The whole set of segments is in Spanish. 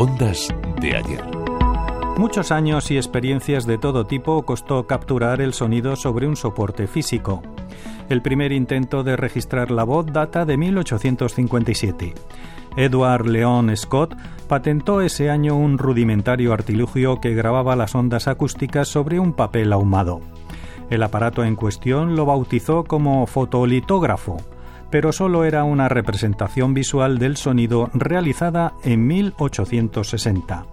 Ondas de ayer. Muchos años y experiencias de todo tipo costó capturar el sonido sobre un soporte físico. El primer intento de registrar la voz data de 1857. Edward Leon Scott patentó ese año un rudimentario artilugio que grababa las ondas acústicas sobre un papel ahumado. El aparato en cuestión lo bautizó como fotolitógrafo, pero solo era una representación visual del sonido realizada en 1860.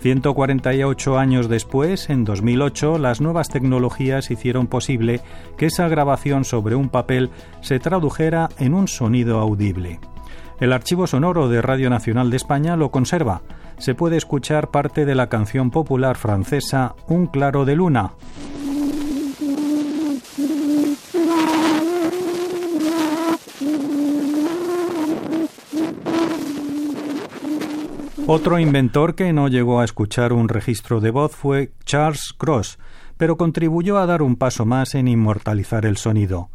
148 años después, en 2008, las nuevas tecnologías hicieron posible que esa grabación sobre un papel se tradujera en un sonido audible. El archivo sonoro de Radio Nacional de España lo conserva. Se puede escuchar parte de la canción popular francesa Un claro de luna, Otro inventor que no llegó a escuchar un registro de voz fue Charles Cross, pero contribuyó a dar un paso más en inmortalizar el sonido.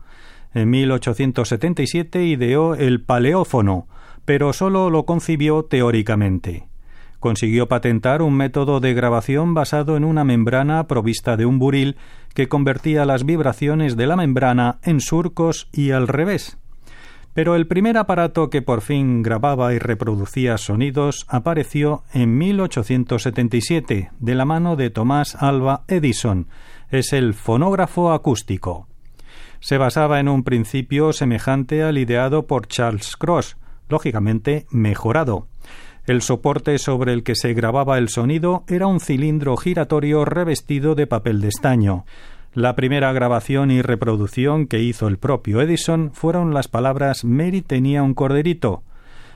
En 1877 ideó el paleófono, pero solo lo concibió teóricamente. Consiguió patentar un método de grabación basado en una membrana provista de un buril que convertía las vibraciones de la membrana en surcos y al revés. Pero el primer aparato que por fin grababa y reproducía sonidos apareció en 1877 de la mano de Tomás Alba Edison. Es el fonógrafo acústico. Se basaba en un principio semejante al ideado por Charles Cross, lógicamente mejorado. El soporte sobre el que se grababa el sonido era un cilindro giratorio revestido de papel de estaño. La primera grabación y reproducción que hizo el propio Edison fueron las palabras Mary tenía un corderito.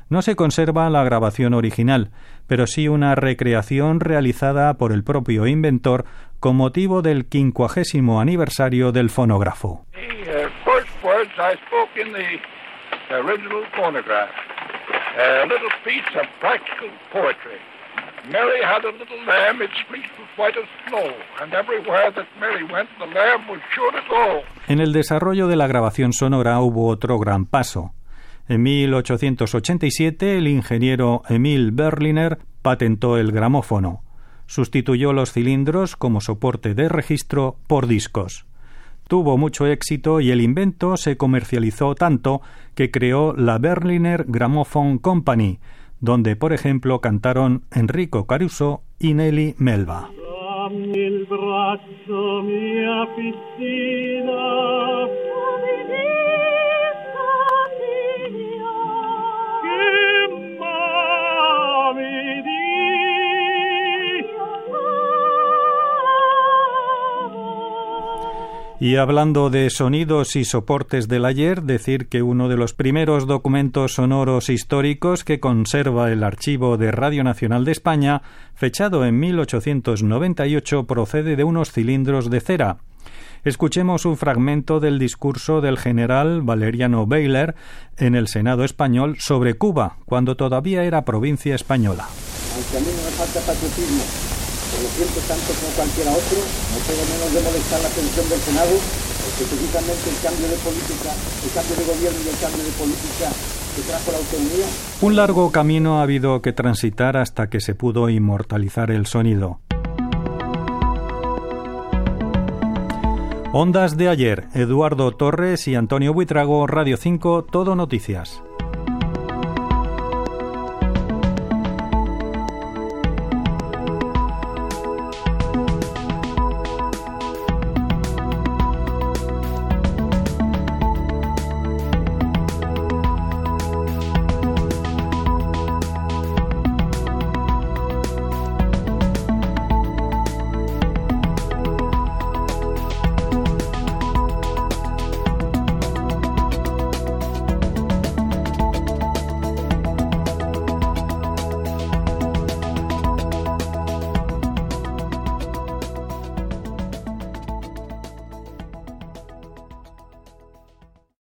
No se conserva la grabación original, pero sí una recreación realizada por el propio inventor con motivo del quincuagésimo aniversario del fonógrafo. Mary had a little lamb, its fleece was white as snow, and everywhere that Mary went, the lamb was sure to go. En el desarrollo de la grabación sonora hubo otro gran paso. En 1887 el ingeniero Emil Berliner patentó el gramófono. Sustituyó los cilindros como soporte de registro por discos. Tuvo mucho éxito y el invento se comercializó tanto que creó la Berliner Gramophone Company, donde por ejemplo cantaron Enrico Caruso y Nelly Melba. Y hablando de sonidos y soportes del ayer, decir que uno de los primeros documentos sonoros históricos que conserva el archivo de Radio Nacional de España, fechado en 1898, procede de unos cilindros de cera. Escuchemos un fragmento del discurso del general Valeriano Bayler en el Senado español sobre Cuba, cuando todavía era provincia española lo siento tanto como cualquiera otro, no puedo menos de molestar la atención del Senado, porque precisamente el cambio de política, el cambio de gobierno y el cambio de política que trajo la autonomía. Un largo camino ha habido que transitar hasta que se pudo inmortalizar el sonido. Ondas de ayer, Eduardo Torres y Antonio Buitrago, Radio 5, Todo Noticias.